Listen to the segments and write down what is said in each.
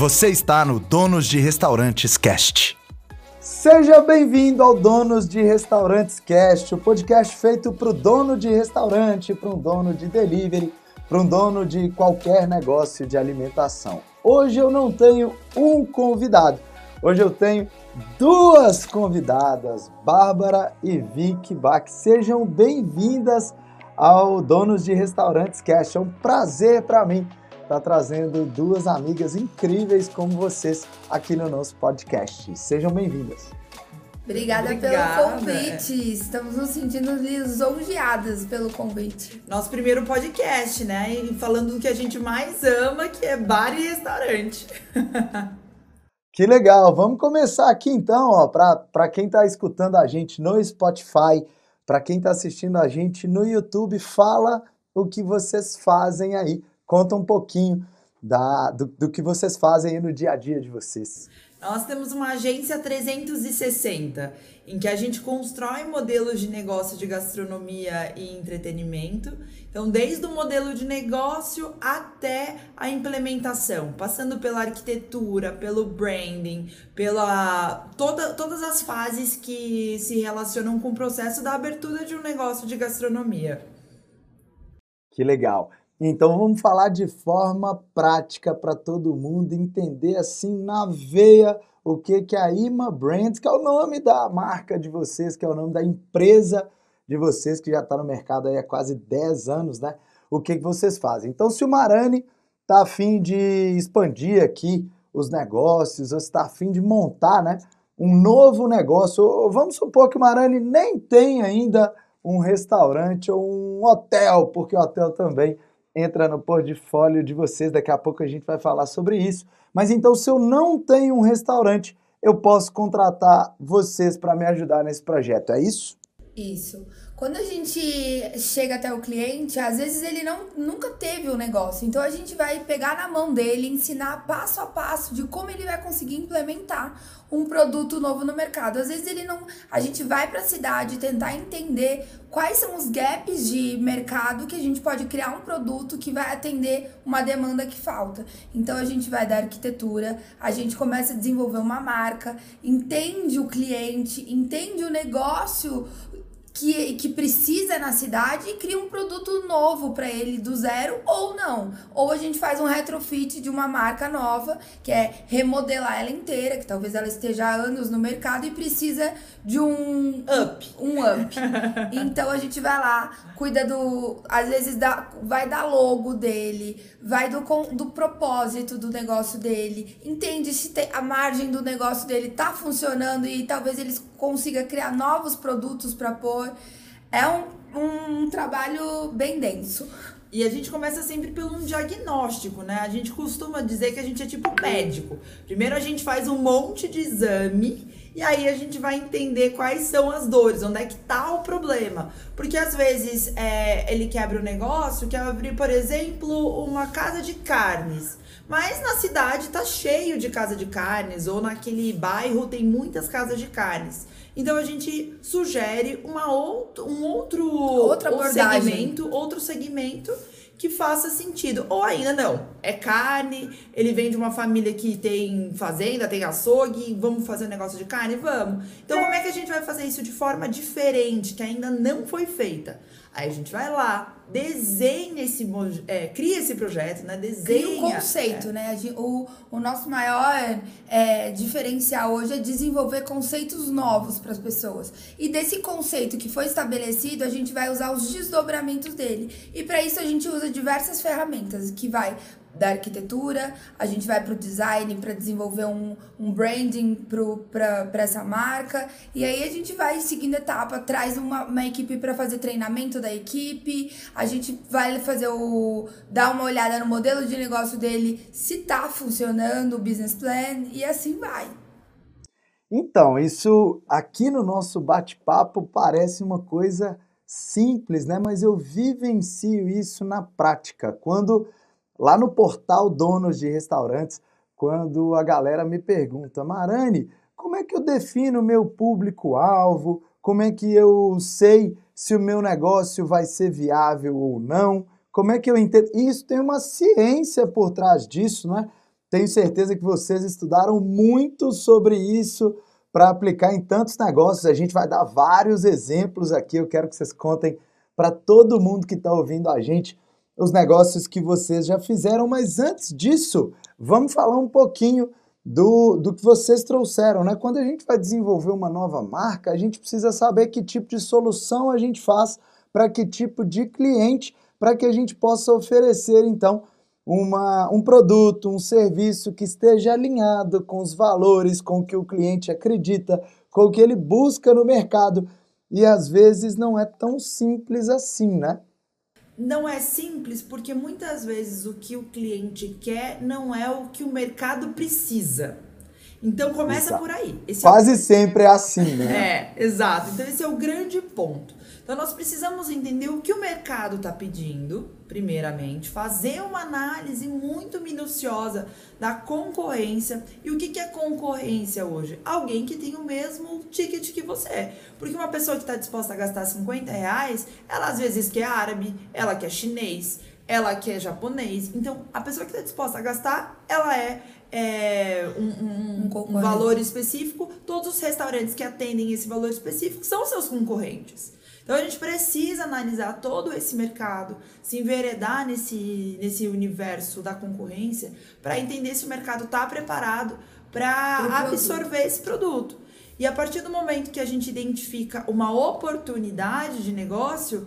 Você está no Donos de Restaurantes Cast. Seja bem-vindo ao Donos de Restaurantes Cast, o podcast feito para o dono de restaurante, para um dono de delivery, para um dono de qualquer negócio de alimentação. Hoje eu não tenho um convidado, hoje eu tenho duas convidadas, Bárbara e Vicky Bach. Sejam bem-vindas ao Donos de Restaurantes Cast. É um prazer para mim estar trazendo duas amigas incríveis como vocês aqui no nosso podcast. Sejam bem-vindas. Obrigada, Obrigada, pelo convite. Estamos nos sentindo lisonjeadas pelo convite. Nosso primeiro podcast, né? E falando do que a gente mais ama, que é bar e restaurante. Que legal! Vamos começar aqui então, ó, para quem está escutando a gente no Spotify, para quem está assistindo a gente no YouTube, fala o que vocês fazem aí. Conta um pouquinho da, do, do que vocês fazem aí no dia a dia de vocês. Nós temos uma agência 360, em que a gente constrói modelos de negócio de gastronomia e entretenimento. Então, desde o modelo de negócio até a implementação, passando pela arquitetura, pelo branding, pela toda, todas as fases que se relacionam com o processo da abertura de um negócio de gastronomia. Que legal. Então vamos falar de forma prática para todo mundo entender assim na veia o que que a Ima Brands, que é o nome da marca de vocês, que é o nome da empresa de vocês que já está no mercado há quase 10 anos, né? O que que vocês fazem? Então se o Marani está afim de expandir aqui os negócios, ou está afim de montar, né, um novo negócio, ou vamos supor que o Marani nem tem ainda um restaurante ou um hotel, porque o hotel também entra no portfólio de vocês. Daqui a pouco a gente vai falar sobre isso. Mas então, se eu não tenho um restaurante, eu posso contratar vocês para me ajudar nesse projeto, é isso? Isso. Quando a gente chega até o cliente, às vezes ele não, nunca teve o um negócio. Então a gente vai pegar na mão dele, ensinar passo a passo de como ele vai conseguir implementar um produto novo no mercado. Às vezes ele não, a gente vai para a cidade tentar entender quais são os gaps de mercado que a gente pode criar um produto que vai atender uma demanda que falta. Então a gente vai da arquitetura, a gente começa a desenvolver uma marca, entende o cliente, entende o negócio que, que precisa na cidade e cria um produto novo para ele do zero ou não. Ou a gente faz um retrofit de uma marca nova, que é remodelar ela inteira, que talvez ela esteja há anos no mercado e precisa de um up. Um up. então a gente vai lá, cuida do. Às vezes dá, vai dar logo dele, vai do, do propósito do negócio dele, entende se tem, a margem do negócio dele tá funcionando e talvez eles consiga criar novos produtos para pôr. É um, um trabalho bem denso. E a gente começa sempre pelo um diagnóstico, né? A gente costuma dizer que a gente é tipo médico. Primeiro a gente faz um monte de exame e aí a gente vai entender quais são as dores, onde é que tá o problema. Porque às vezes é, ele quebra o negócio, quer abrir, por exemplo, uma casa de carnes. Mas na cidade tá cheio de casa de carnes, ou naquele bairro tem muitas casas de carnes. Então a gente sugere uma outro, um outro Outra abordagem. segmento, outro segmento que faça sentido. Ou ainda não, é carne, ele vem de uma família que tem fazenda, tem açougue, vamos fazer um negócio de carne? Vamos. Então como é que a gente vai fazer isso de forma diferente, que ainda não foi feita? Aí a gente vai lá, desenha esse, é, cria esse projeto, né? Desenha. Cria um conceito, é. né? O, o nosso maior é, diferencial hoje é desenvolver conceitos novos para as pessoas. E desse conceito que foi estabelecido, a gente vai usar os desdobramentos dele. E para isso a gente usa diversas ferramentas que vai da arquitetura, a gente vai para o design para desenvolver um, um branding para essa marca, e aí a gente vai seguindo etapa, traz uma, uma equipe para fazer treinamento da equipe, a gente vai fazer o. dar uma olhada no modelo de negócio dele, se tá funcionando o business plan, e assim vai. Então, isso aqui no nosso bate-papo parece uma coisa simples, né? Mas eu vivencio isso na prática. Quando lá no portal Donos de Restaurantes, quando a galera me pergunta, Marani, como é que eu defino meu público-alvo? Como é que eu sei se o meu negócio vai ser viável ou não? Como é que eu entendo? Isso tem uma ciência por trás disso, né? Tenho certeza que vocês estudaram muito sobre isso para aplicar em tantos negócios. A gente vai dar vários exemplos aqui. Eu quero que vocês contem para todo mundo que está ouvindo a gente os negócios que vocês já fizeram. Mas antes disso, vamos falar um pouquinho do, do que vocês trouxeram, né? Quando a gente vai desenvolver uma nova marca, a gente precisa saber que tipo de solução a gente faz para que tipo de cliente, para que a gente possa oferecer, então, uma, um produto, um serviço que esteja alinhado com os valores, com o que o cliente acredita, com o que ele busca no mercado. E às vezes não é tão simples assim, né? Não é simples porque muitas vezes o que o cliente quer não é o que o mercado precisa. Então começa Exato. por aí. Esse Quase é o... sempre é assim, né? É, exato. Então esse é o grande ponto. Então nós precisamos entender o que o mercado está pedindo, primeiramente, fazer uma análise muito minuciosa da concorrência. E o que, que é concorrência hoje? Alguém que tem o mesmo ticket que você. Porque uma pessoa que está disposta a gastar 50 reais, ela às vezes quer árabe, ela quer chinês, ela quer japonês. Então, a pessoa que está disposta a gastar, ela é, é um, um, um, um valor específico. Todos os restaurantes que atendem esse valor específico são seus concorrentes. Então a gente precisa analisar todo esse mercado, se enveredar nesse, nesse universo da concorrência para entender se o mercado está preparado para absorver esse produto. E a partir do momento que a gente identifica uma oportunidade de negócio,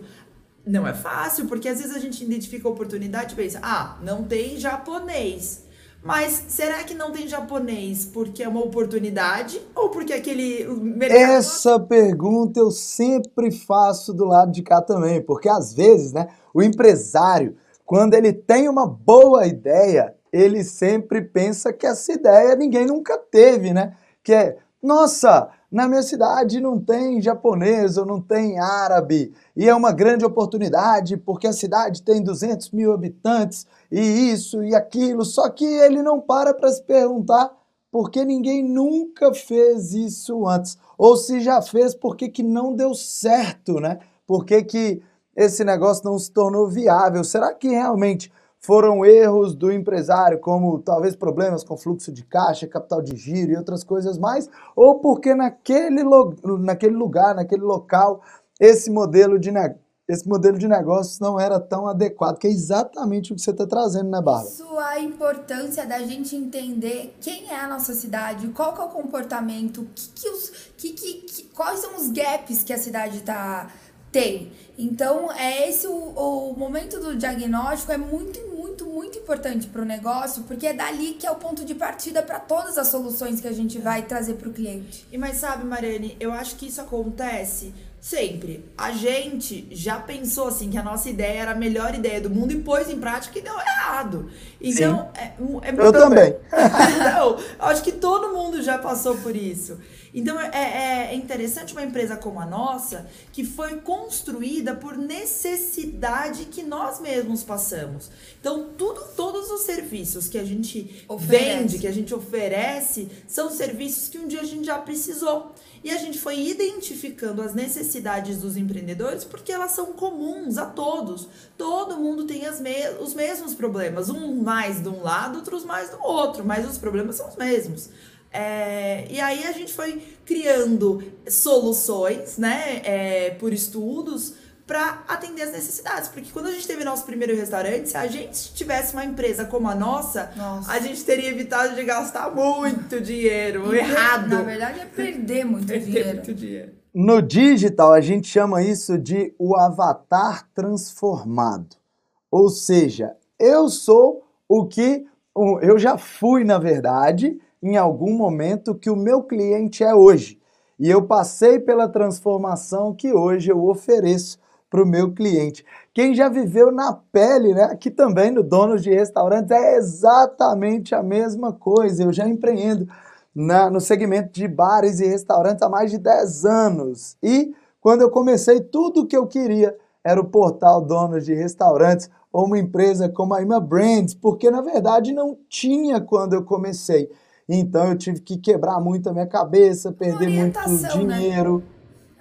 não é fácil, porque às vezes a gente identifica a oportunidade e pensa, ah, não tem japonês. Mas será que não tem japonês porque é uma oportunidade ou porque aquele mercado... Essa pergunta eu sempre faço do lado de cá também, porque às vezes, né, o empresário, quando ele tem uma boa ideia, ele sempre pensa que essa ideia ninguém nunca teve, né? Que é, nossa, na minha cidade não tem japonês ou não tem árabe, e é uma grande oportunidade porque a cidade tem 200 mil habitantes e isso e aquilo, só que ele não para para se perguntar por que ninguém nunca fez isso antes, ou se já fez, por que, não deu certo, né? Por que, que esse negócio não se tornou viável? Será que realmente foram erros do empresário, como talvez problemas com fluxo de caixa, capital de giro e outras coisas mais, ou porque naquele, naquele lugar, naquele local, esse modelo de esse modelo de negócios não era tão adequado, que é exatamente o que você está trazendo, né, Bárbara? Isso a importância da gente entender quem é a nossa cidade, qual que é o comportamento, que que os, que, que, que, quais são os gaps que a cidade está tem. Então, é esse o, o momento do diagnóstico é muito, muito, muito importante para o negócio, porque é dali que é o ponto de partida para todas as soluções que a gente vai trazer para o cliente. E mas sabe, Mariane, eu acho que isso acontece sempre. A gente já pensou assim que a nossa ideia era a melhor ideia do mundo e pôs em prática e deu errado. Então, Sim. é, é muito Eu também. então, acho que todo mundo já passou por isso. Então é, é, é, interessante uma empresa como a nossa, que foi construída por necessidade que nós mesmos passamos. Então, tudo, os serviços que a gente oferece. vende, que a gente oferece, são serviços que um dia a gente já precisou. E a gente foi identificando as necessidades dos empreendedores porque elas são comuns a todos. Todo mundo tem as me os mesmos problemas, um mais de um lado, outros mais do outro, mas os problemas são os mesmos. É, e aí a gente foi criando soluções, né, é, por estudos, para atender as necessidades. Porque quando a gente teve nosso primeiro restaurante, se a gente tivesse uma empresa como a nossa, nossa. a gente teria evitado de gastar muito dinheiro e errado. Na verdade, é perder muito perder dinheiro. Muito dinheiro. No digital, a gente chama isso de o avatar transformado. Ou seja, eu sou o que eu já fui, na verdade, em algum momento que o meu cliente é hoje. E eu passei pela transformação que hoje eu ofereço para o meu cliente. Quem já viveu na pele, né? Aqui também no Donos de Restaurantes é exatamente a mesma coisa. Eu já empreendo na, no segmento de bares e restaurantes há mais de 10 anos. E quando eu comecei, tudo o que eu queria era o portal Donos de Restaurantes ou uma empresa como a Ima Brands, porque na verdade não tinha quando eu comecei. Então eu tive que quebrar muito a minha cabeça, perder muito né? dinheiro. Né?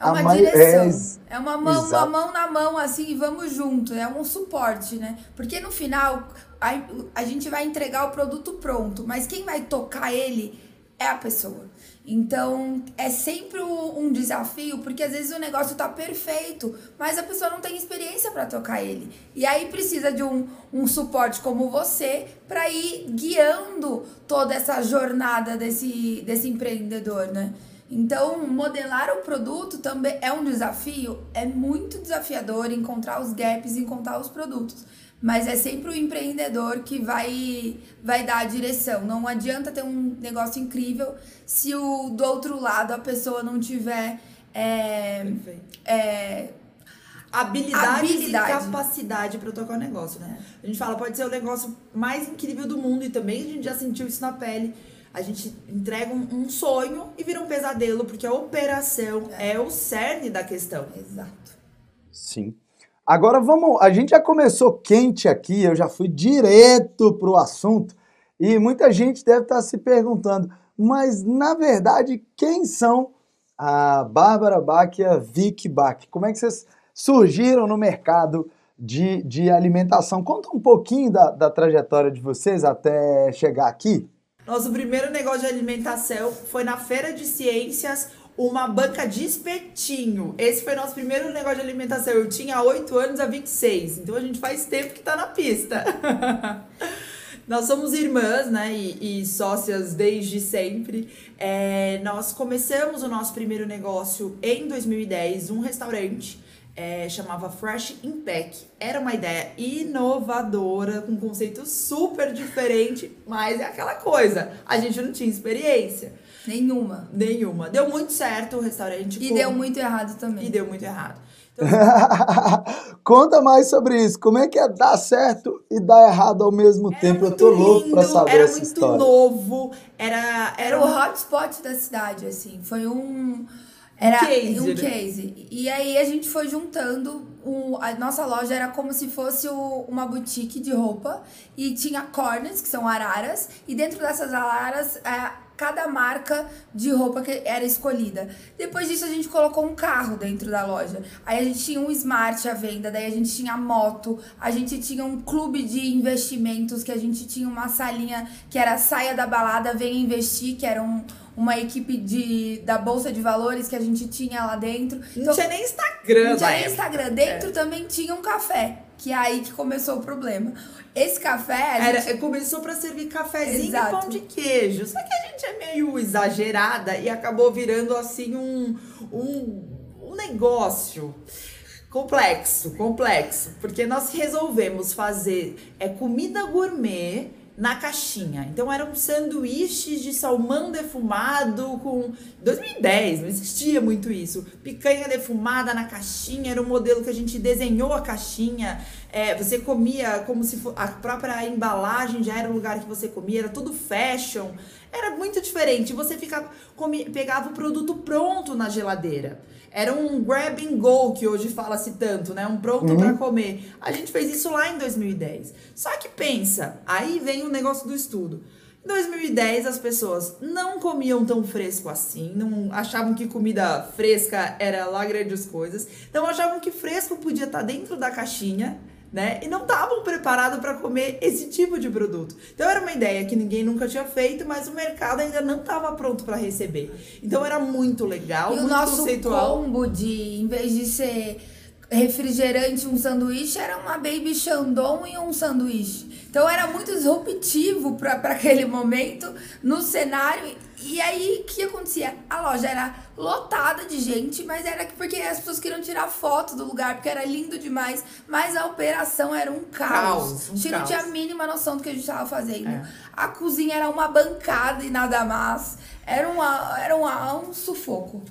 É uma mai- direção. é, É, uma, mão, uma mão na mão, assim, e vamos junto. É um suporte, né? Porque no final, a, a gente vai entregar o produto pronto, mas quem vai tocar ele é a pessoa. Então, é sempre um um desafio, porque às vezes o negócio tá perfeito, mas a pessoa não tem experiência para tocar ele. E aí precisa de um, um suporte como você para ir guiando toda essa jornada desse, desse empreendedor, né? Então, modelar o produto também é um desafio, é muito desafiador encontrar os gaps, encontrar os produtos. Mas é sempre o empreendedor que vai, vai dar a direção. Não adianta ter um negócio incrível se o, do outro lado a pessoa não tiver é, é, Habilidades Habilidade. e capacidade para tocar o negócio, né? A gente fala, pode ser o negócio mais incrível do mundo e também a gente já sentiu isso na pele. A gente entrega um, um sonho e vira um pesadelo, porque a operação é, o cerne da questão. exato. Sim. Agora vamos, a gente já começou quente aqui, eu já fui direto pro assunto e muita gente deve estar se perguntando, mas na verdade quem são a Bárbara Bach e a Vicky Bach? Como é que vocês surgiram no mercado de, de alimentação? Conta um pouquinho da, da trajetória de vocês até chegar aqui. Nosso primeiro negócio de alimentação foi na Feira de Ciências, uma banca de espetinho. Esse foi nosso primeiro negócio de alimentação. Eu tinha 8 anos a 26, então a gente faz tempo que tá na pista. Nós somos irmãs, né, e, e sócias desde sempre. É, nós começamos o nosso primeiro negócio em 2010, um restaurante. É, chamava Fresh Impact. Era uma ideia inovadora, com um conceito super diferente, mas é aquela coisa, a gente não tinha experiência Nenhuma. nenhuma. Deu muito certo o restaurante. E com- deu muito errado também. E deu muito errado. Então, Conta mais sobre isso. Como é que é dar certo e dar errado ao mesmo era tempo? Eu muito tô louco pra lindo, saber era essa muito história. novo, era, Era o uma- hotspot da cidade, assim. Foi um. Era Case, um né? case. E aí a gente foi juntando. o- a nossa loja era como se fosse o- uma boutique de roupa. E tinha corners, que são araras. E dentro dessas araras, é, cada marca de roupa que era escolhida. Depois disso, a gente colocou um carro dentro da loja. Aí a gente tinha um smart à venda, daí a gente tinha moto, a gente tinha um clube de investimentos, que a gente tinha uma salinha que era saia da balada, venha investir, que era um- uma equipe de, da Bolsa de Valores que a gente tinha lá dentro. não tinha nem Instagram não tinha nem. Instagram. Dentro também tinha um café, que é aí que começou o problema. Esse café, Era, gente- começou pra servir cafezinho Exato. e pão de queijo. Só que a gente é meio exagerada e acabou virando assim um, um, um negócio complexo, complexo. Porque nós resolvemos fazer é, comida gourmet na caixinha. Então eram sanduíches de salmão defumado com 2010, não existia muito isso. Picanha defumada na caixinha, era um modelo que a gente desenhou a caixinha. É, você comia como se fo- a própria embalagem já era o lugar que você comia, era tudo fashion. Era muito diferente. Você ficava, pegava o produto pronto na geladeira. Era um grab and go que hoje fala-se tanto, né? Um pronto pra comer. A gente fez isso lá em 2010. Só que pensa, aí vem o negócio do estudo. Em 2010 as pessoas não comiam tão fresco assim, não achavam que comida fresca era lá grandes coisas, então achavam que fresco podia estar dentro da caixinha, né? E não estavam preparados para comer esse tipo de produto. Então era uma ideia que ninguém nunca tinha feito, mas o mercado ainda não estava pronto para receber. Então era muito legal, E o muito nosso conceitual. combo de, em vez de ser refrigerante um sanduíche, era uma baby chandon e um sanduíche. Então era muito disruptivo para aquele momento no cenário. E aí, o que acontecia? A loja era lotada de gente, mas era porque as pessoas queriam tirar foto do lugar, porque era lindo demais. Mas a operação era um caos. Caos, um a gente não caos. tinha a mínima noção do que a gente estava fazendo. É. A cozinha era uma bancada e nada mais. Era, uma, era uma, um sufoco.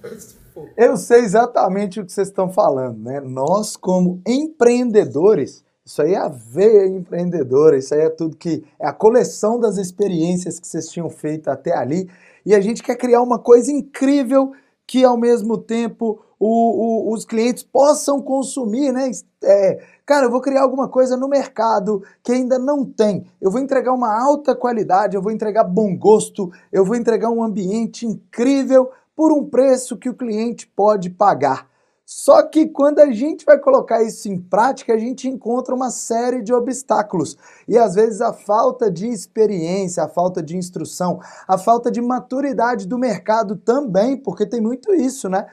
Eu sei exatamente o que vocês estão falando, né? Nós, como empreendedores, isso aí é a veia empreendedora, isso aí é tudo que é a coleção das experiências que vocês tinham feito até ali, e a gente quer criar uma coisa incrível que ao mesmo tempo o- o- os clientes possam consumir, né? É, cara, eu vou criar alguma coisa no mercado que ainda não tem. Eu vou entregar uma alta qualidade, eu vou entregar bom gosto, eu vou entregar um ambiente incrível por um preço que o cliente pode pagar. Só que quando a gente vai colocar isso em prática, a gente encontra uma série de obstáculos. E às vezes a falta de experiência, a falta de instrução, a falta de maturidade do mercado também, porque tem muito isso, né?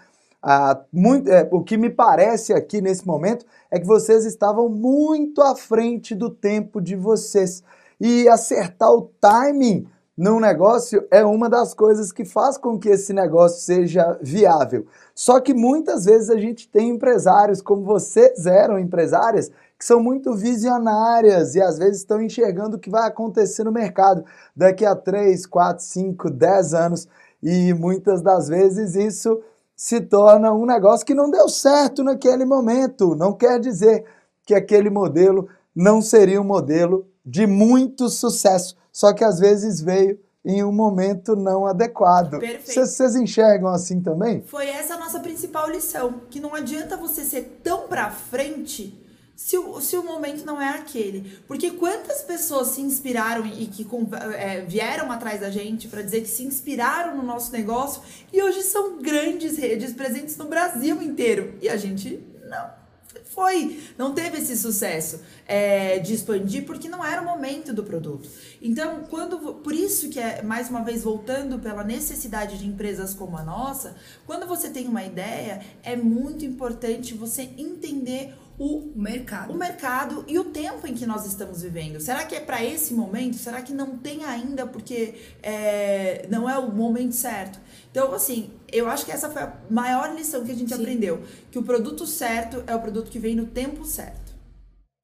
Ah, muito, é, o que me parece aqui nesse momento é que vocês estavam muito à frente do tempo de vocês. E acertar o timing num negócio é uma das coisas que faz com que esse negócio seja viável. Só que muitas vezes a gente tem empresários, como vocês eram empresárias, que são muito visionárias e às vezes estão enxergando o que vai acontecer no mercado daqui a 3, 4, 5, 10 anos. E muitas das vezes isso se torna um negócio que não deu certo naquele momento. Não quer dizer que aquele modelo não seria um modelo de muito sucesso só que às vezes veio em um momento não adequado. Perfeito. Vocês enxergam assim também? Foi essa a nossa principal lição, que não adianta você ser tão pra frente se o, se o momento não é aquele. Porque quantas pessoas se inspiraram e que é, vieram atrás da gente para dizer que se inspiraram no nosso negócio e hoje são grandes redes presentes no Brasil inteiro. E a gente foi, não teve esse sucesso é, de expandir porque não era o momento do produto. Então, quando por isso que é mais uma vez voltando pela necessidade de empresas como a nossa, quando você tem uma ideia, é muito importante você entender o mercado. O mercado e o tempo em que nós estamos vivendo. Será que é para esse momento? Será que não tem ainda porque é, não é o momento certo? Então, assim, eu acho que essa foi a maior lição que a gente Sim. aprendeu. Que o produto certo é o produto que vem no tempo certo.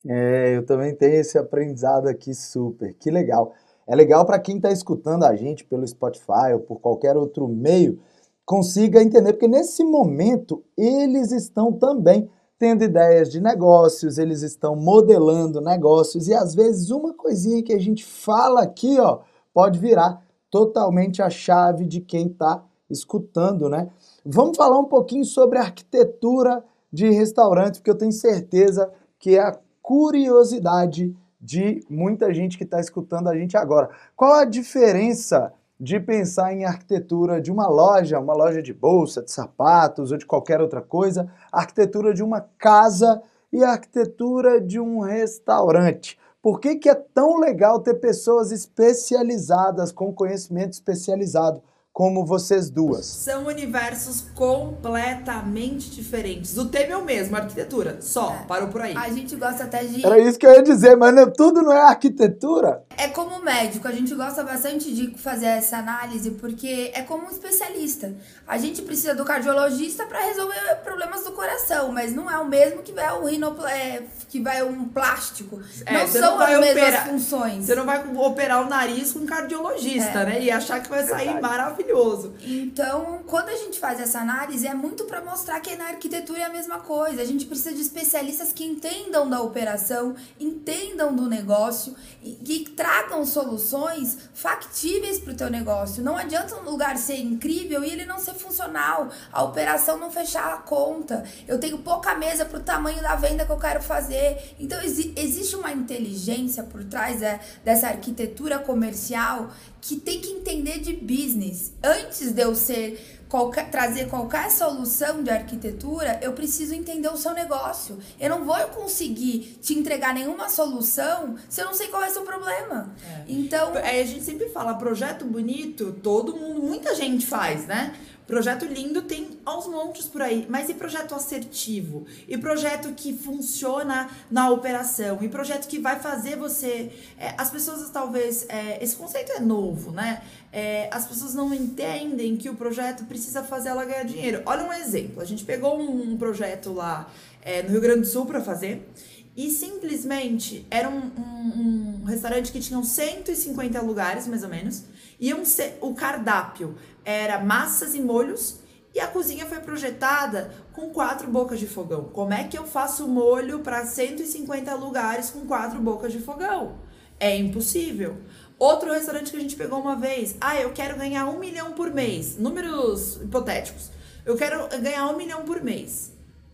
É, eu também tenho esse aprendizado aqui super. Que legal. É legal para quem está escutando a gente pelo Spotify ou por qualquer outro meio, consiga entender, porque nesse momento eles estão também tendo ideias de negócios, eles estão modelando negócios e às vezes uma coisinha que a gente fala aqui, ó, pode virar totalmente a chave de quem está escutando, né? Vamos falar um pouquinho sobre arquitetura de restaurante, porque eu tenho certeza que é a curiosidade de muita gente que está escutando a gente agora. Qual a diferença de pensar em arquitetura de uma loja, uma loja de bolsa, de sapatos ou de qualquer outra coisa, arquitetura de uma casa e arquitetura de um restaurante. Por que, que é tão legal ter pessoas especializadas, com conhecimento especializado? Como vocês duas. São universos completamente diferentes. O tema é o mesmo, arquitetura. Só, é. parou por aí. A gente gosta até de. Era isso que eu ia dizer, mas não, tudo não é arquitetura? É como médico, a gente gosta bastante de fazer essa análise, porque é como um especialista. A gente precisa do cardiologista para resolver problemas do coração, mas não é o mesmo que vai um rinopl... É, que vai um plástico. É, não são não as mesmas operar, funções. Você não vai operar o nariz com um cardiologista, é. né? E achar que vai sair maravilhoso maravilhoso. Então, quando a gente faz essa análise, é muito para mostrar que na arquitetura é a mesma coisa. A gente precisa de especialistas que entendam da operação, entendam do negócio que tragam soluções factíveis para o teu negócio. Não adianta um lugar ser incrível e ele não ser funcional, a operação não fechar a conta. Eu tenho pouca mesa para o tamanho da venda que eu quero fazer. Então, existe uma inteligência por trás é, dessa arquitetura comercial que tem que entender de business. Antes de eu ser qualquer, trazer qualquer solução de arquitetura, eu preciso entender o seu negócio. Eu não vou conseguir te entregar nenhuma solução se eu não sei qual é o seu problema. É. Então, aí a gente sempre fala projeto bonito, todo mundo, muita gente faz, né? Projeto lindo tem aos montes por aí, mas e projeto assertivo? E projeto que funciona na operação? E projeto que vai fazer você. É, as pessoas talvez. É, esse conceito é novo, né? É, as pessoas não entendem que o projeto precisa fazer ela ganhar dinheiro. Olha um exemplo: a gente pegou um, um projeto lá é, no Rio Grande do Sul para fazer. E simplesmente era um, um, um, restaurante que tinha 150 lugares, mais ou menos. E um, o cardápio era massas e molhos e a cozinha foi projetada com quatro bocas de fogão. Como é que eu faço molho para 150 lugares com quatro bocas de fogão? É impossível. Outro restaurante que a gente pegou uma vez, ah, eu quero ganhar um milhão por mês. Números hipotéticos. Eu quero ganhar um milhão por mês.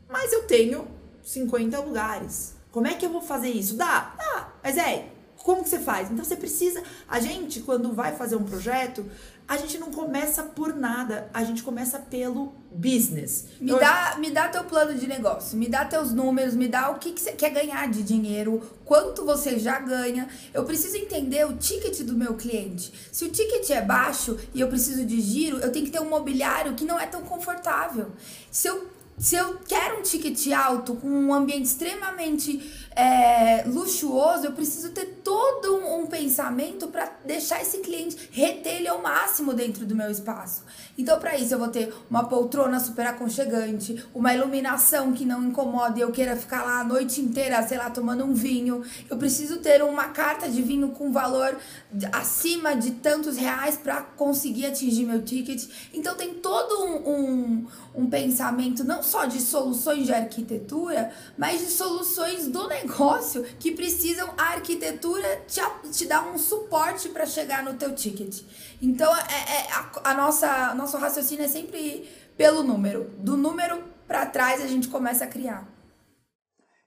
Mas eu tenho 50 lugares. Como é que eu vou fazer isso? Dá, dá. Mas é, como que você faz? Então você precisa. A gente, quando vai fazer um projeto, a gente não começa por nada, a gente começa pelo business. Me, dá, me dá teu plano de negócio, me dá teus números, me dá o que, que você quer ganhar de dinheiro, quanto você já ganha. Eu preciso entender o ticket do meu cliente. Se o ticket é baixo e eu preciso de giro, eu tenho que ter um mobiliário que não é tão confortável. Se eu se eu quero um ticket alto, com um ambiente extremamente é, luxuoso, eu preciso ter todo um, um pensamento para deixar esse cliente reter ele ao máximo dentro do meu espaço. Então, para isso, eu vou ter uma poltrona super aconchegante, uma iluminação que não incomoda e eu queira ficar lá a noite inteira, sei lá, tomando um vinho. Eu preciso ter uma carta de vinho com valor acima de tantos reais para conseguir atingir meu ticket. Então, tem todo um, um, um pensamento não só de soluções de arquitetura, mas de soluções do negócio que precisam a arquitetura te, te dar um suporte para chegar no teu ticket. Então, é, é a, a nossa nosso raciocínio é sempre pelo número. Do número para trás a gente começa a criar.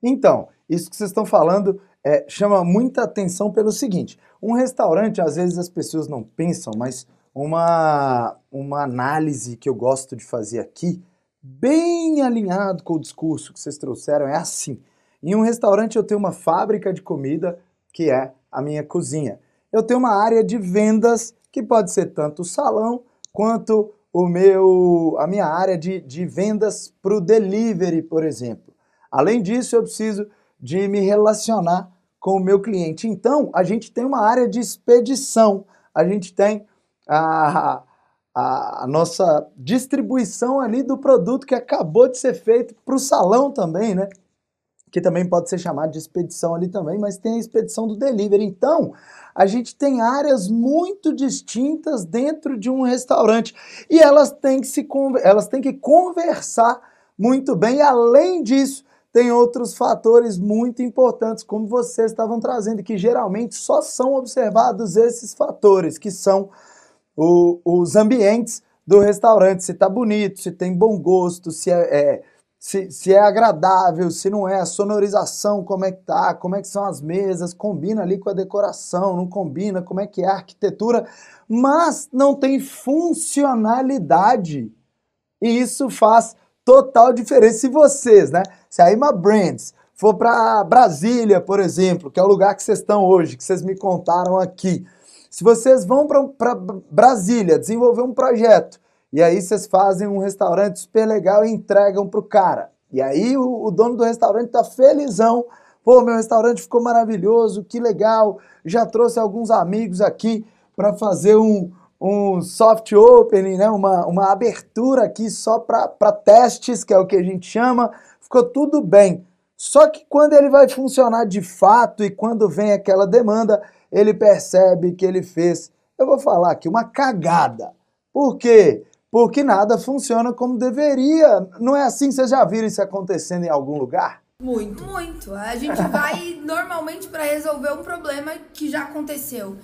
Então, isso que vocês estão falando é, chama muita atenção pelo seguinte: um restaurante, às vezes as pessoas não pensam, mas uma, uma análise que eu gosto de fazer aqui, bem alinhado com o discurso que vocês trouxeram, é assim. Em um restaurante eu tenho uma fábrica de comida, que é a minha cozinha. Eu tenho uma área de vendas, que pode ser tanto o salão quanto o meu, a minha área de, de vendas para o delivery, por exemplo. Além disso, eu preciso de me relacionar com o meu cliente. Então, a gente tem uma área de expedição, a gente tem a, a, a nossa distribuição ali do produto que acabou de ser feito para o salão também, né? Que também pode ser chamado de expedição ali também, mas tem a expedição do delivery. Então, a gente tem áreas muito distintas dentro de um restaurante e elas têm que, se, elas têm que conversar muito bem. Além disso, tem outros fatores muito importantes, como vocês estavam trazendo, que geralmente só são observados esses fatores, que são o, os ambientes do restaurante, se está bonito, se tem bom gosto, se é, é se, se é agradável, se não é, a sonorização, como é que tá, como é que são as mesas, combina ali com a decoração, não combina, como é que é a arquitetura, mas não tem funcionalidade. E isso faz total diferença. Se vocês, né, se a Ima Brands for para Brasília, por exemplo, que é o lugar que vocês estão hoje, que vocês me contaram aqui, se vocês vão para Brasília desenvolver um projeto e aí vocês fazem um restaurante super legal e entregam pro cara. E aí o, o dono do restaurante tá felizão. Pô, meu restaurante ficou maravilhoso, que legal. Já trouxe alguns amigos aqui para fazer um, um soft opening, né? uma, uma abertura aqui só para testes, que é o que a gente chama. Ficou tudo bem. Só que quando ele vai funcionar de fato e quando vem aquela demanda, ele percebe que ele fez, eu vou falar aqui, uma cagada. Por quê? Porque nada funciona como deveria. Não é assim? Vocês já viram isso acontecendo em algum lugar? Muito. Muito. A gente vai normalmente para resolver um problema que já aconteceu.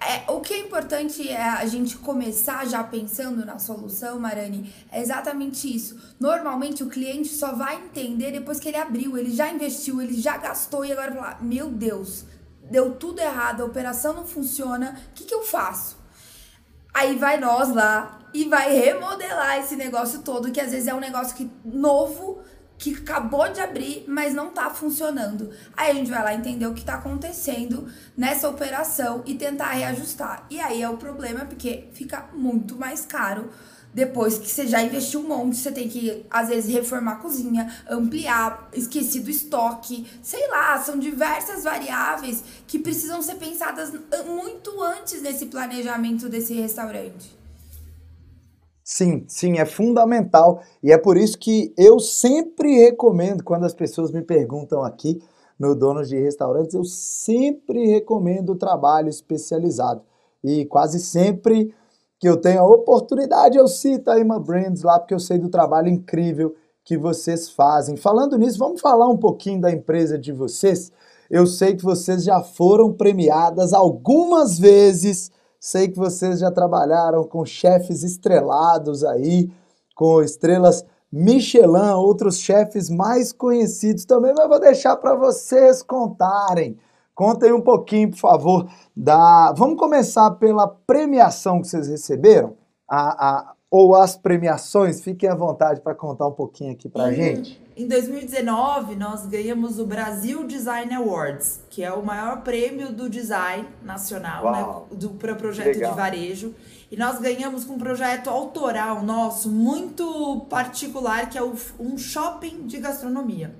É, o que é importante é a gente começar já pensando na solução, Marani, é exatamente isso. Normalmente o cliente só vai entender depois que ele abriu, ele já investiu, ele já gastou e agora fala: Meu Deus, deu tudo errado, a operação não funciona, o que, que eu faço? Aí vai nós lá e vai remodelar esse negócio todo, que às vezes é um negócio que novo, que acabou de abrir, mas não tá funcionando. Aí a gente vai lá entender o que tá acontecendo nessa operação e tentar reajustar. E aí é o problema, porque fica muito mais caro depois que você já investiu um monte, você tem que, às vezes, reformar a cozinha, ampliar, esqueci do estoque, sei lá, são diversas variáveis que precisam ser pensadas muito antes nesse planejamento desse restaurante. Sim, sim, é fundamental. E é por isso que eu sempre recomendo, quando as pessoas me perguntam aqui no Donos de Restaurantes, eu sempre recomendo o trabalho especializado. E quase sempre que eu tenho a oportunidade, eu cito a Ima Brands lá, porque eu sei do trabalho incrível que vocês fazem. Falando nisso, vamos falar um pouquinho da empresa de vocês. Eu sei que vocês já foram premiadas algumas vezes, sei que vocês já trabalharam com chefes estrelados aí, com estrelas Michelin, outros chefes mais conhecidos também, mas vou deixar para vocês contarem Contem um pouquinho, por favor, da. Vamos começar pela premiação que vocês receberam, a, a... ou as premiações. Fiquem à vontade para contar um pouquinho aqui para Em- gente. Em 2019, nós ganhamos o Brasil Design Awards, que é o maior prêmio do design nacional, né, do para projeto Legal. de varejo. E nós ganhamos com um projeto autoral nosso muito particular, que é o- um shopping de gastronomia.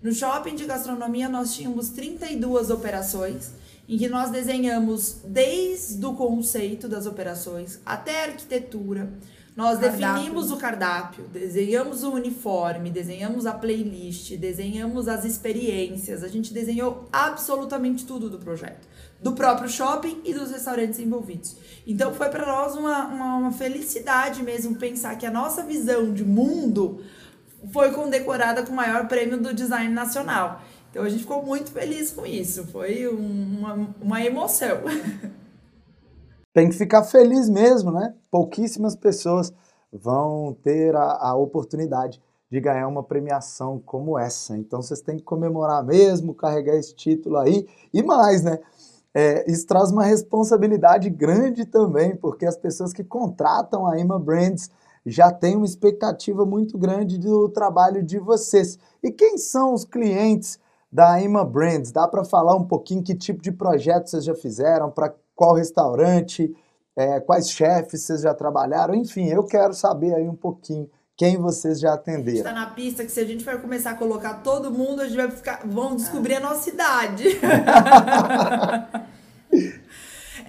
No shopping de gastronomia, nós tínhamos 32 operações, em que nós desenhamos desde o conceito das operações até a arquitetura. Nós Cardápio. definimos o cardápio, desenhamos o uniforme, desenhamos a playlist, desenhamos as experiências. A gente desenhou absolutamente tudo do projeto, do próprio shopping e dos restaurantes envolvidos. Então foi para nós uma, uma, uma felicidade mesmo pensar que a nossa visão de mundo foi condecorada com o maior prêmio do design nacional. Então a gente ficou muito feliz com isso. Foi um- uma, uma emoção. Tem que ficar feliz mesmo, né? Pouquíssimas pessoas vão ter a, a oportunidade de ganhar uma premiação como essa. Então vocês têm que comemorar mesmo, carregar esse título aí. E mais, né? É, isso traz uma responsabilidade grande também, porque as pessoas que contratam a Ima Brands já têm uma expectativa muito grande do trabalho de vocês. E quem são os clientes da Ima Brands? Dá para falar um pouquinho que tipo de projeto vocês já fizeram, para qual restaurante, é, quais chefes vocês já trabalharam? Enfim, eu quero saber aí um pouquinho quem vocês já A gente atenderam. tá na pista que se a gente for começar a colocar todo mundo, a gente vai ficar. Vão descobrir a nossa idade.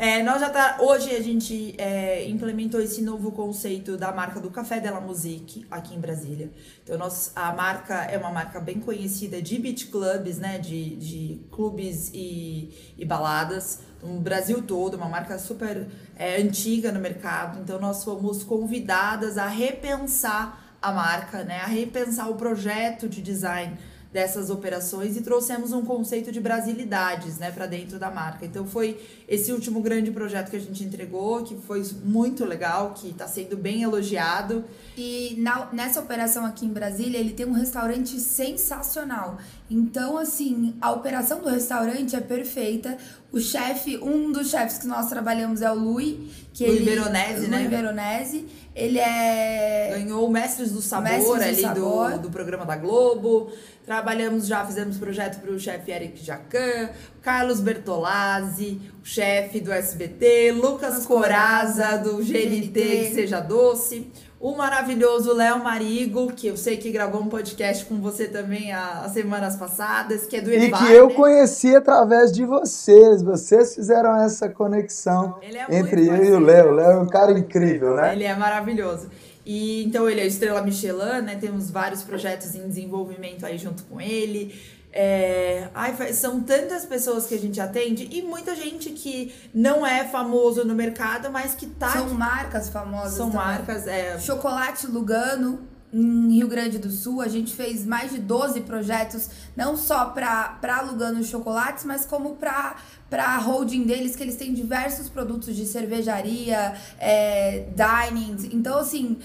É, nós já tá. Hoje a gente é, implementou esse novo conceito da marca do Café Della Musique aqui em Brasília. Então, nós, a marca é uma marca bem conhecida de beach clubs, né? De, de clubes e, e baladas no Brasil todo, uma marca super é, antiga no mercado. Então, nós fomos convidadas a repensar a marca, né? A repensar o projeto de design dessas operações e trouxemos um conceito de brasilidades, né, para dentro da marca. Então foi esse último grande projeto que a gente entregou, que foi muito legal, que está sendo bem elogiado. E na- nessa operação aqui em Brasília, ele tem um restaurante sensacional. Então, assim, a operação do restaurante é perfeita. O chefe, um dos chefes que nós trabalhamos é o Lui, que Lui ele Veronese, Lui né? Veronese. Ele é Ganhou o Mestres do Sabor Mestres do ali Sabor. Do, do programa da Globo. Trabalhamos já, fizemos projeto para o chefe Eric Jacan, Carlos Bertolazzi, o chefe do SBT, Lucas Coraza, do GNT, GNT. que seja doce. O maravilhoso Léo Marigo, que eu sei que gravou um podcast com você também há, há semanas passadas, que é do E Edvar, que eu né? conheci através de vocês. Vocês fizeram essa conexão é entre eu e o. Léo. O Léo é um cara incrível, né? Ele é maravilhoso. E então ele é estrela Michelin, né? Temos vários projetos em desenvolvimento aí junto com ele. É, ai, são tantas pessoas que a gente atende e muita gente que não é famoso no mercado, mas que tá. são marcas famosas são também. marcas. É, Chocolate Lugano, em Rio Grande do Sul, a gente fez mais de 12 projetos, não só para Lugano Chocolates, mas como para para holding deles, que eles têm diversos produtos de cervejaria, é, dining. Então, assim,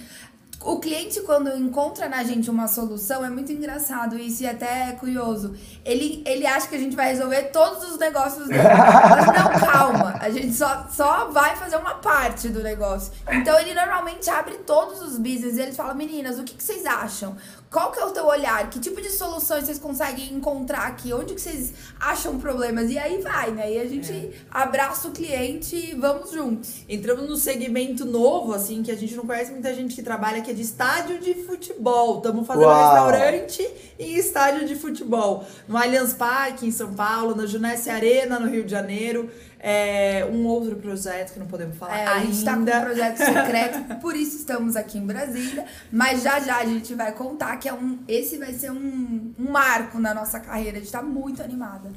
o cliente, quando encontra na gente uma solução, é muito engraçado isso e até curioso. Ele, ele acha que a gente vai resolver todos os negócios dele. Mas não, calma. A gente só, só vai fazer uma parte do negócio. Então ele normalmente abre todos os business e ele fala, meninas, o que, que vocês acham? Qual que é o teu olhar? Que tipo de soluções vocês conseguem encontrar aqui? Onde que vocês acham problemas? E aí vai, né? E a gente abraça o cliente e vamos juntos. entramos no segmento novo, assim, que a gente não conhece muita gente que trabalha, que é de estádio de futebol. Estamos fazendo Uau. restaurante em estádio de futebol. No Allianz Parque, em São Paulo, na Junesse Arena, no Rio de Janeiro. É, um outro projeto que não podemos falar É, a ainda. gente tá com um projeto secreto, por isso estamos aqui em Brasília. Mas já já a gente vai contar que é um, esse vai ser um, um marco na nossa carreira. A gente tá muito animada.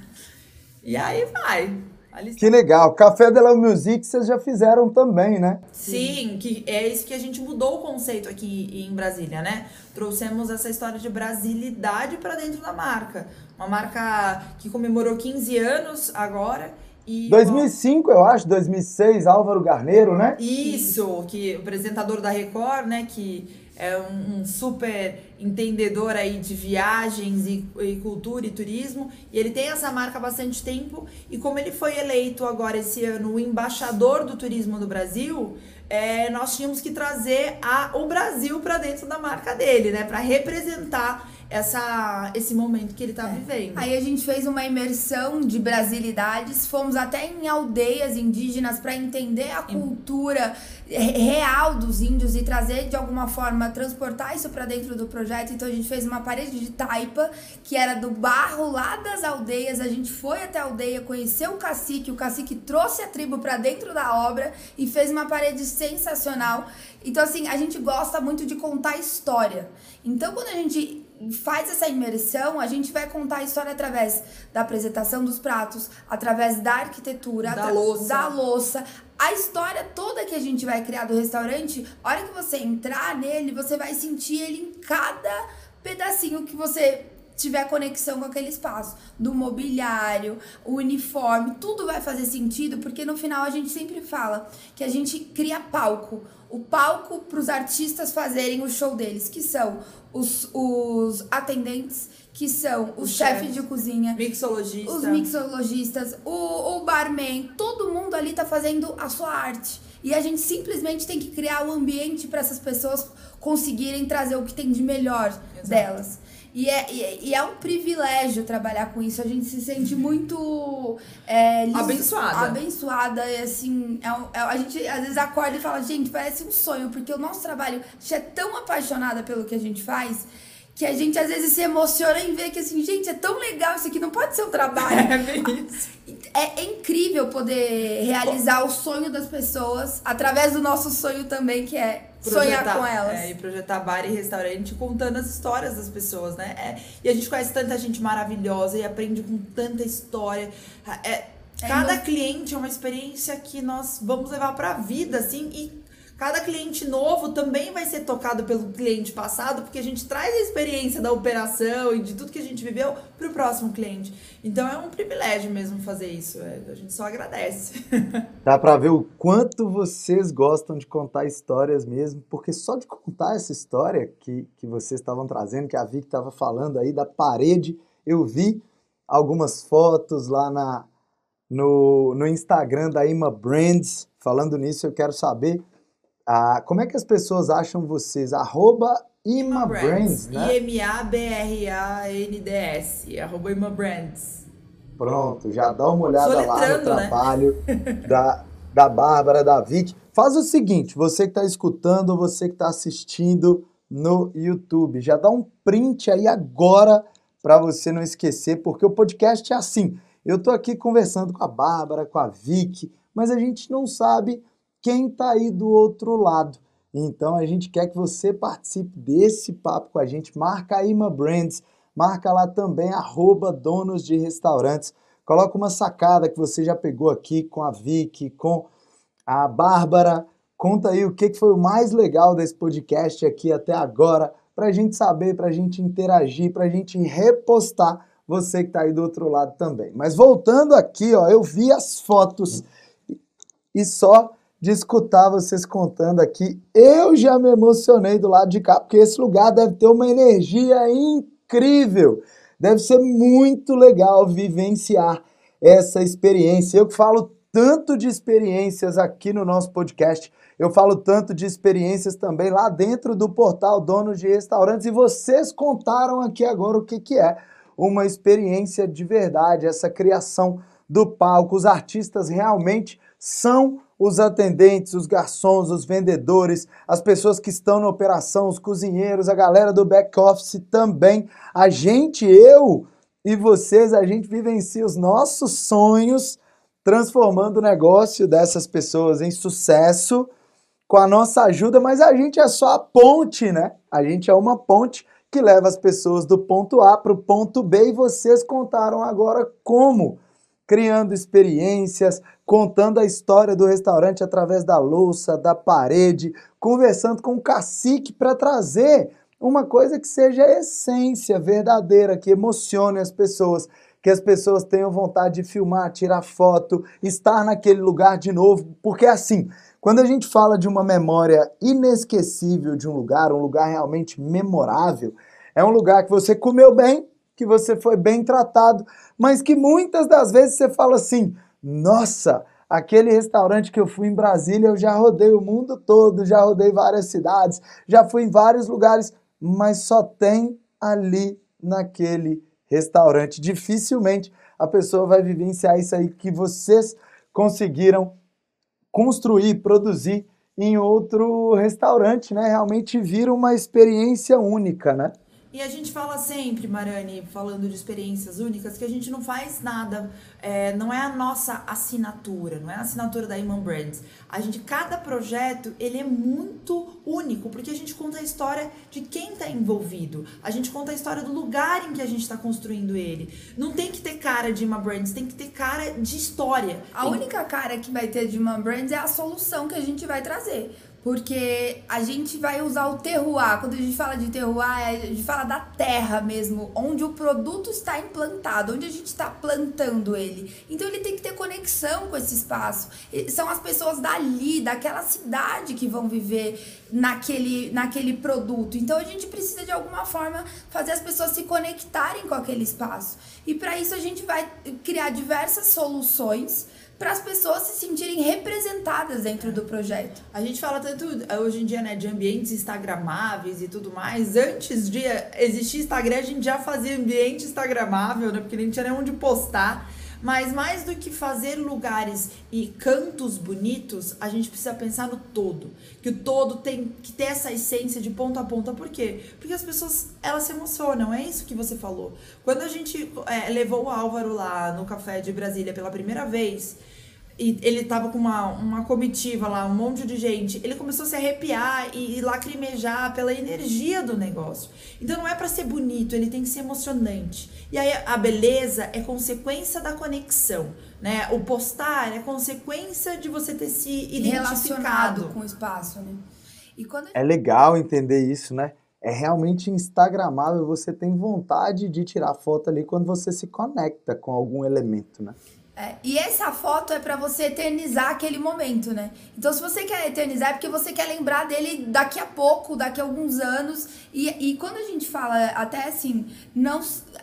E aí vai. Ali Que legal. Café de la Musique vocês já fizeram também, né? Sim, que é isso que a gente mudou o conceito aqui em Brasília, né? Trouxemos essa história de brasilidade para dentro da marca. Uma marca que comemorou 15 anos agora e 2005, eu acho, 2006, Álvaro Garneiro, né? Isso, que o apresentador da Record, né, que é um, um super entendedor aí de viagens e, e, cultura e turismo, e ele tem essa marca há bastante tempo, e como ele foi eleito agora esse ano o embaixador do turismo do Brasil, é, nós tínhamos que trazer a, o Brasil para dentro da marca dele, né, para representar essa, esse momento que ele está é. vivendo. Aí a gente fez uma imersão de brasilidades, fomos até em aldeias indígenas para entender a cultura real dos índios e trazer de alguma forma, transportar isso para dentro do projeto. Então a gente fez uma parede de taipa, que era do barro lá das aldeias. A gente foi até a aldeia, conheceu o cacique, o cacique trouxe a tribo para dentro da obra e fez uma parede sensacional. Então, assim, a gente gosta muito de contar história. Então, quando a gente faz essa imersão, a gente vai contar a história através da apresentação dos pratos, através da arquitetura, da louça. da louça. A história toda que a gente vai criar do restaurante, a hora que você entrar nele, você vai sentir ele em cada pedacinho que você tiver conexão com aquele espaço, do mobiliário, o uniforme, tudo vai fazer sentido, porque no final a gente sempre fala que a gente cria palco. O palco para os artistas fazerem o show deles, que são os, os atendentes, que são os chefes de cozinha, mixologista. os mixologistas, o, o barman, todo mundo ali tá fazendo a sua arte. E a gente simplesmente tem que criar o um ambiente para essas pessoas conseguirem trazer o que tem de melhor Exato. delas. E é, e, é um privilégio trabalhar com isso. A gente se sente muito é, abençoada. Abençoada. E assim, é, é, a gente às vezes acorda e fala, gente, parece um sonho, porque o nosso trabalho, a gente é tão apaixonada pelo que a gente faz que a gente às vezes se emociona em ver que assim, gente, é tão legal isso aqui, não pode ser um trabalho. É, é, é incrível poder realizar o sonho das pessoas através do nosso sonho também, que é projetar, sonhar com elas. É, e projetar bar e restaurante contando as histórias das pessoas, né? É, e a gente conhece tanta gente maravilhosa e aprende com tanta história. É, é cada cliente é uma experiência que nós vamos levar pra vida, assim, e Cada cliente novo também vai ser tocado pelo cliente passado, porque a gente traz a experiência da operação e de tudo que a gente viveu para o próximo cliente. Então é um privilégio mesmo fazer isso. É, a gente só agradece. Dá para ver o quanto vocês gostam de contar histórias mesmo, porque só de contar essa história que, que vocês estavam trazendo, que a Vicky estava falando aí da parede, eu vi algumas fotos lá na, no, no Instagram da Ima Brands. Falando nisso, eu quero saber ah, como é que as pessoas acham vocês? Arroba ImaBrands, né? I-M-A-B-R-A-N-D-S, arroba ImaBrands. Pronto, já dá uma olhada lá no né? trabalho da, da Bárbara, da Vicky. Faz o seguinte, você que está escutando, você que está assistindo no YouTube, já dá um print aí agora para você não esquecer, porque o podcast é assim. Eu tô aqui conversando com a Bárbara, com a Vicky, mas a gente não sabe quem está aí do outro lado. Então a gente quer que você participe desse papo com a gente. Marca a Ima Brands, marca lá também arroba donos de restaurantes. Coloca uma sacada que você já pegou aqui com a Vicky, com a Bárbara. Conta aí o que foi o mais legal desse podcast aqui até agora, para a gente saber, para a gente interagir, para a gente repostar você que está aí do outro lado também. Mas voltando aqui, ó, eu vi as fotos e só de escutar vocês contando aqui. Eu já me emocionei do lado de cá, porque esse lugar deve ter uma energia incrível. Deve ser muito legal vivenciar essa experiência. Eu que falo tanto de experiências aqui no nosso podcast, eu falo tanto de experiências também lá dentro do portal Donos de Restaurantes e vocês contaram aqui agora o que, que é uma experiência de verdade, essa criação do palco. Os artistas realmente são os atendentes, os garçons, os vendedores, as pessoas que estão na operação, os cozinheiros, a galera do back office também. A gente, eu e vocês, a gente vivencia os nossos sonhos transformando o negócio dessas pessoas em sucesso com a nossa ajuda, mas a gente é só a ponte, né? A gente é uma ponte que leva as pessoas do ponto A para o ponto B e vocês contaram agora como criando experiências, contando a história do restaurante através da louça, da parede, conversando com o cacique para trazer uma coisa que seja essência verdadeira, que emocione as pessoas, que as pessoas tenham vontade de filmar, tirar foto, estar naquele lugar de novo, porque assim, Quando a gente fala de uma memória inesquecível de um lugar, um lugar realmente memorável, é um lugar que você comeu bem, que você foi bem tratado, mas que muitas das vezes você fala assim: nossa, aquele restaurante que eu fui em Brasília, eu já rodei o mundo todo, já rodei várias cidades, já fui em vários lugares, mas só tem ali naquele restaurante. Dificilmente a pessoa vai vivenciar isso aí que vocês conseguiram construir, produzir em outro restaurante, né? Realmente vira uma experiência única, né? E a gente fala sempre, Marani, falando de experiências únicas, que a gente não faz nada, é, não é a nossa assinatura, não é a assinatura da Iman Brands. A gente, cada projeto, ele é muito único, porque a gente conta a história de quem está envolvido. A gente conta a história do lugar em que a gente está construindo ele. Não tem que ter cara de Iman Brands, tem que ter cara de história. A tem... única cara que vai ter de Iman Brands é a solução que a gente vai trazer porque a gente vai usar o terroir. Quando a gente fala de terroir, é, a gente fala da terra mesmo, onde o produto está implantado, onde a gente está plantando ele. Então ele tem que ter conexão com esse espaço. São as pessoas dali, daquela cidade que vão viver naquele, naquele produto. Então a gente precisa de alguma forma fazer as pessoas se conectarem com aquele espaço. E para isso a gente vai criar diversas soluções para as pessoas se sentirem representadas dentro do projeto. A gente fala tanto hoje em dia, né, de ambientes instagramáveis e tudo mais. Antes de existir Instagram, a gente já fazia ambiente instagramável, né, porque nem tinha nem onde postar. Mas mais do que fazer lugares e cantos bonitos, a gente precisa pensar no todo. Que o todo tem que ter essa essência de ponta a ponta. Por quê? Porque as pessoas, elas se emocionam. É isso que você falou. Quando a gente é, levou o Álvaro lá no Café de Brasília pela primeira vez, e ele tava com uma, uma comitiva lá, um monte de gente. Ele começou a se arrepiar e, e lacrimejar pela energia do negócio. Então não é para ser bonito, ele tem que ser emocionante. E aí a beleza é consequência da conexão, né? O postar é consequência de você ter se identificado com o espaço, né? E quando... É legal entender isso, né? É realmente instagramável, você tem vontade de tirar foto ali quando você se conecta com algum elemento, né? É, e essa foto é para você eternizar aquele momento, né? Então, se você quer eternizar, é porque você quer lembrar dele daqui a pouco, daqui a alguns anos. E, e quando a gente fala, até assim, não,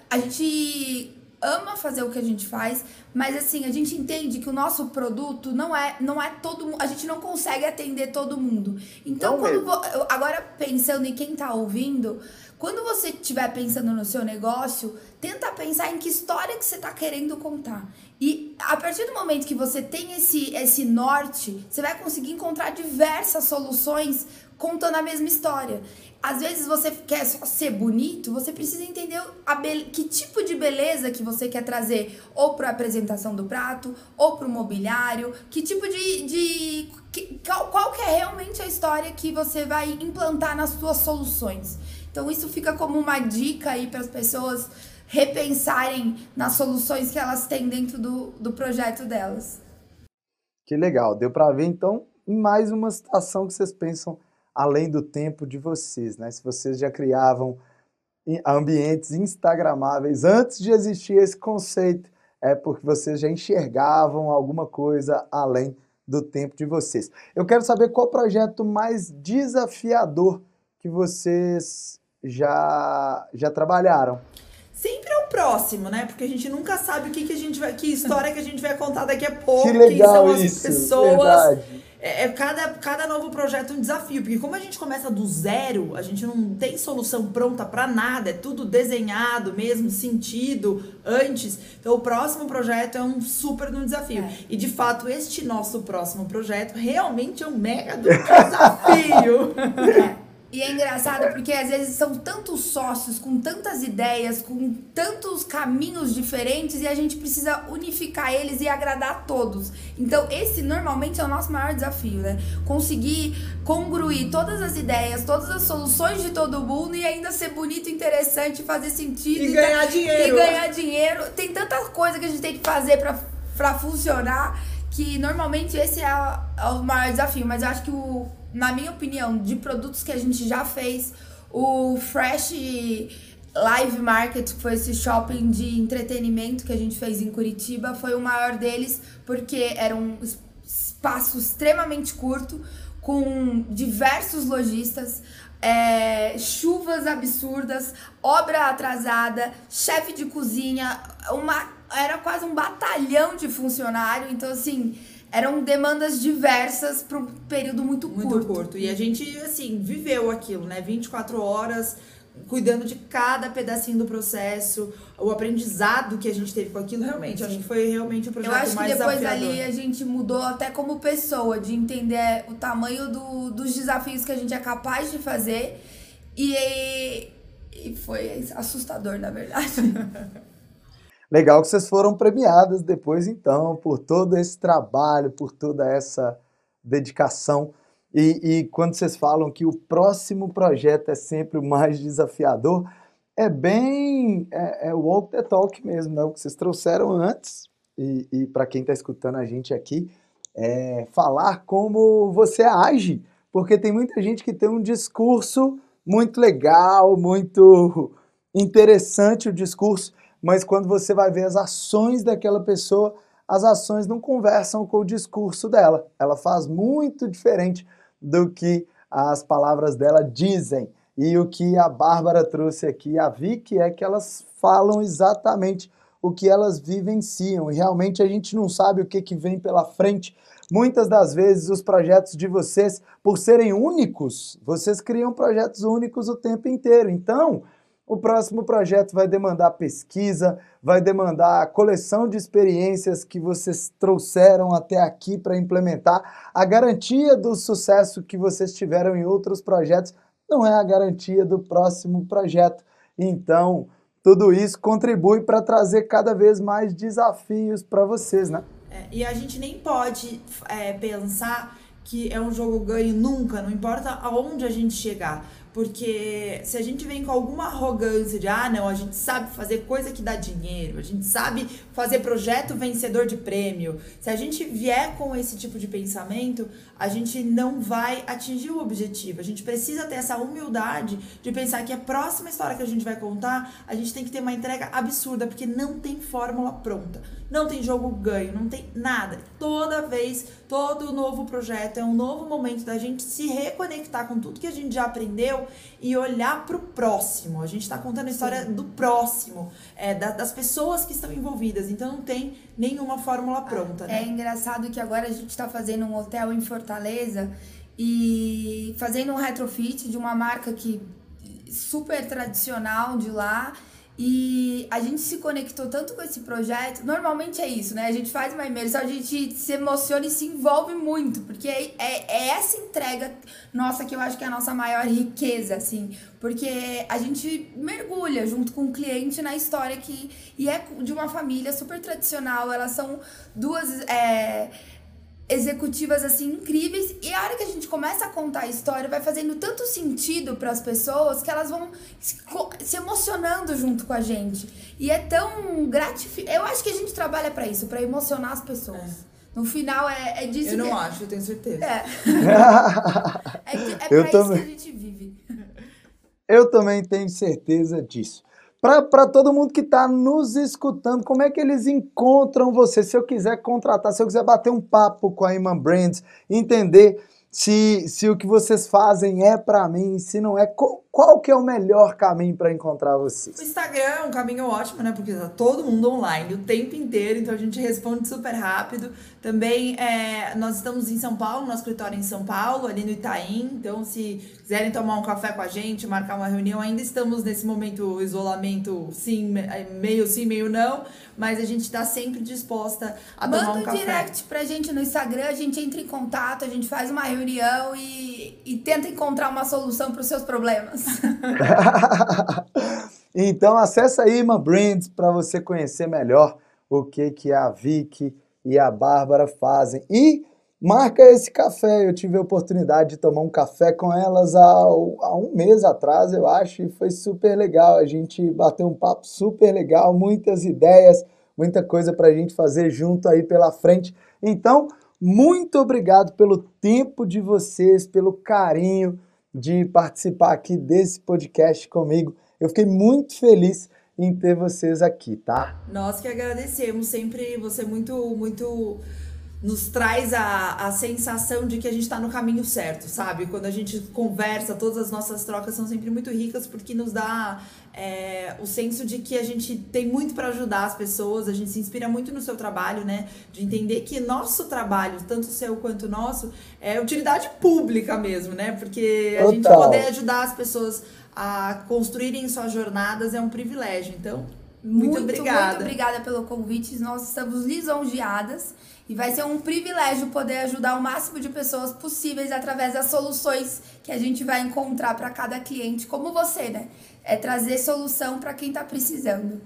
a gente ama fazer o que a gente faz, mas assim, a gente entende que o nosso produto não é, não é todo mundo, a gente não consegue atender todo mundo. Então, quando agora pensando em quem tá ouvindo, quando você estiver pensando no seu negócio, tenta pensar em que história que você está querendo contar. E a partir do momento que você tem esse, esse norte, você vai conseguir encontrar diversas soluções contando a mesma história. Às vezes você quer só ser bonito, você precisa entender a que tipo de beleza que você quer trazer, ou para a apresentação do prato, ou para o mobiliário, que tipo de. de que, qual, qual que é realmente a história que você vai implantar nas suas soluções. Então isso fica como uma dica aí para as pessoas repensarem nas soluções que elas têm dentro do, do projeto delas. Que legal, deu para ver então mais uma situação que vocês pensam além do tempo de vocês, né? Se vocês já criavam ambientes instagramáveis antes de existir esse conceito, é porque vocês já enxergavam alguma coisa além do tempo de vocês. Eu quero saber qual projeto mais desafiador que vocês já, já trabalharam? Sempre é o próximo, né? Porque a gente nunca sabe o que, que a gente vai. Que história que a gente vai contar daqui a pouco. Que legal quem são isso, as pessoas. Verdade. É, é, cada, cada novo projeto um desafio, porque como a gente começa do zero, a gente não tem solução pronta para nada, é tudo desenhado mesmo, sentido antes. Então o próximo projeto é um super no desafio. É. E de fato, este nosso próximo projeto realmente é um mega do desafio. E é engraçado porque às vezes são tantos sócios com tantas ideias, com tantos caminhos diferentes e a gente precisa unificar eles e agradar a todos. Então, esse normalmente é o nosso maior desafio, né? Conseguir congruir todas as ideias, todas as soluções de todo mundo e ainda ser bonito, interessante, fazer sentido. E, e ganhar dinheiro. E ganhar dinheiro. Tem tanta coisa que a gente tem que fazer para funcionar que normalmente esse é, é o maior desafio. Mas eu acho que o na minha opinião, de produtos que a gente já fez, o Fresh Live Market, que foi esse shopping de entretenimento que a gente fez em Curitiba, foi o maior deles, porque era um espaço extremamente curto, com diversos lojistas, é, chuvas absurdas, obra atrasada, chefe de cozinha, uma, era quase um batalhão de funcionário. Então, assim, eram demandas diversas para um período muito curto. Muito curto. E a gente, assim, viveu aquilo, né? 24 horas cuidando de cada pedacinho do processo, o aprendizado que a gente teve com aquilo, realmente, acho que foi realmente o projeto mais Eu acho que depois desafiador. ali a gente mudou até como pessoa, de entender o tamanho do, dos desafios que a gente é capaz de fazer e, e foi assustador, na verdade. Legal que vocês foram premiadas depois, então, por todo esse trabalho, por toda essa dedicação. E, e, quando vocês falam que o próximo projeto é sempre o mais desafiador, é bem é, é walk the talk mesmo, né? O que vocês trouxeram antes, e, e para quem está escutando a gente aqui, é falar como você age, porque tem muita gente que tem um discurso muito legal, muito interessante o discurso, mas quando você vai ver as ações daquela pessoa, as ações não conversam com o discurso dela. Ela faz muito diferente do que as palavras dela dizem. E o que a Bárbara trouxe aqui, a Vicky, é que elas falam exatamente o que elas vivenciam. E realmente a gente não sabe o que, que vem pela frente. Muitas das vezes os projetos de vocês, por serem únicos, vocês criam projetos únicos o tempo inteiro. Então, o próximo projeto vai demandar pesquisa, vai demandar coleção de experiências que vocês trouxeram até aqui para implementar. A garantia do sucesso que vocês tiveram em outros projetos não é a garantia do próximo projeto. Então, tudo isso contribui para trazer cada vez mais desafios para vocês, né? É, e a gente nem pode é, pensar que é um jogo ganho nunca, não importa aonde a gente chegar. Porque se a gente vem com alguma arrogância de, ah, não, a gente sabe fazer coisa que dá dinheiro, a gente sabe fazer projeto vencedor de prêmio, se a gente vier com esse tipo de pensamento, a gente não vai atingir o objetivo. A gente precisa ter essa humildade de pensar que a próxima história que a gente vai contar, a gente tem que ter uma entrega absurda, porque não tem fórmula pronta, não tem jogo ganho, não tem nada. Toda vez, todo novo projeto é um novo momento da gente se reconectar com tudo que a gente já aprendeu e olhar para o próximo. A gente está contando a história Sim. do próximo, é, da, das pessoas que estão envolvidas. Então não tem nenhuma fórmula pronta. Né? É engraçado que agora a gente está fazendo um hotel em Fortaleza e fazendo um retrofit de uma marca que super tradicional de lá e a gente se conectou tanto com esse projeto. Normalmente é isso, né? A gente faz uma imersão, a gente se emociona e se envolve muito, porque é, é, é, essa entrega nossa que eu acho que é a nossa maior riqueza, assim. Porque a gente mergulha junto com o cliente na história que. E é de uma família super tradicional, elas são duas. É, executivas assim incríveis e a hora que a gente começa a contar a história vai fazendo tanto sentido para as pessoas que elas vão se, emocionando junto com a gente e é tão gratificante eu acho que a gente trabalha para isso para emocionar as pessoas é. No final é, é disso eu não que... acho, eu tenho certeza. É. é, é pra eu isso também. que a gente vive. Eu também tenho certeza disso para todo mundo que está nos escutando, como é que eles encontram você? Se eu quiser contratar, se eu quiser bater um papo com a Iman Brands, entender se, se o que vocês fazem é para mim, se não é, qual, qual que é o melhor caminho para encontrar vocês? O Instagram é um caminho ótimo, né? Porque tá todo mundo online o tempo inteiro, então a gente responde super rápido. Também é, nós estamos em São Paulo, nosso escritório é em São Paulo, ali no Itaim. Então, se quiserem tomar um café com a gente, marcar uma reunião, ainda estamos nesse momento isolamento, sim, é, meio sim, meio não, mas a gente está sempre disposta a Manda tomar um, um café. Manda um direct pra gente no Instagram, a gente entra em contato, a gente faz uma reunião e, e tenta encontrar uma solução para os seus problemas. então acessa aí Ima Brands para você conhecer melhor o que, que a Vicky e a Bárbara fazem. E marca esse café. Eu tive a oportunidade de tomar um café com elas há, há um mês atrás, eu acho, e foi super legal. A gente bateu um papo super legal, muitas ideias, muita coisa para a gente fazer junto aí pela frente. Então, muito obrigado pelo tempo de vocês, pelo carinho de participar aqui desse podcast comigo. Eu fiquei muito feliz em ter vocês aqui, tá? Nós que agradecemos, sempre você muito, muito nos traz a, a sensação de que a gente está no caminho certo, sabe? Quando a gente conversa, todas as nossas trocas são sempre muito ricas porque nos dá é, o senso de que a gente tem muito para ajudar as pessoas, a gente se inspira muito no seu trabalho, né? De entender que nosso trabalho, tanto seu quanto nosso, é utilidade pública mesmo, né? Porque a Total. gente poder ajudar as pessoas a construírem suas jornadas é um privilégio. Então, muito, obrigada. Muito obrigada pelo convite. Nós estamos lisonjeadas e vai ser um privilégio poder ajudar o máximo de pessoas possíveis através das soluções que a gente vai encontrar para cada cliente, como você, né? É trazer solução para quem está precisando.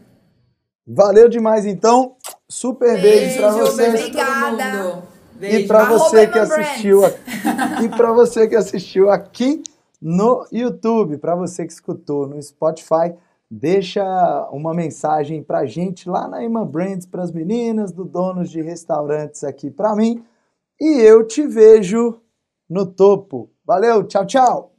Valeu demais, então. Super beijo, para Beijo, vocês. beijo pra todo Obrigada. mundo. E Beijo. para você que assistiu aqui, e para você que assistiu aqui no YouTube, para você que escutou no Spotify, deixa uma mensagem pra gente lá na Iman Brands para as meninas do donos de restaurantes aqui para mim, e eu te vejo no topo. Valeu, tchau, tchau.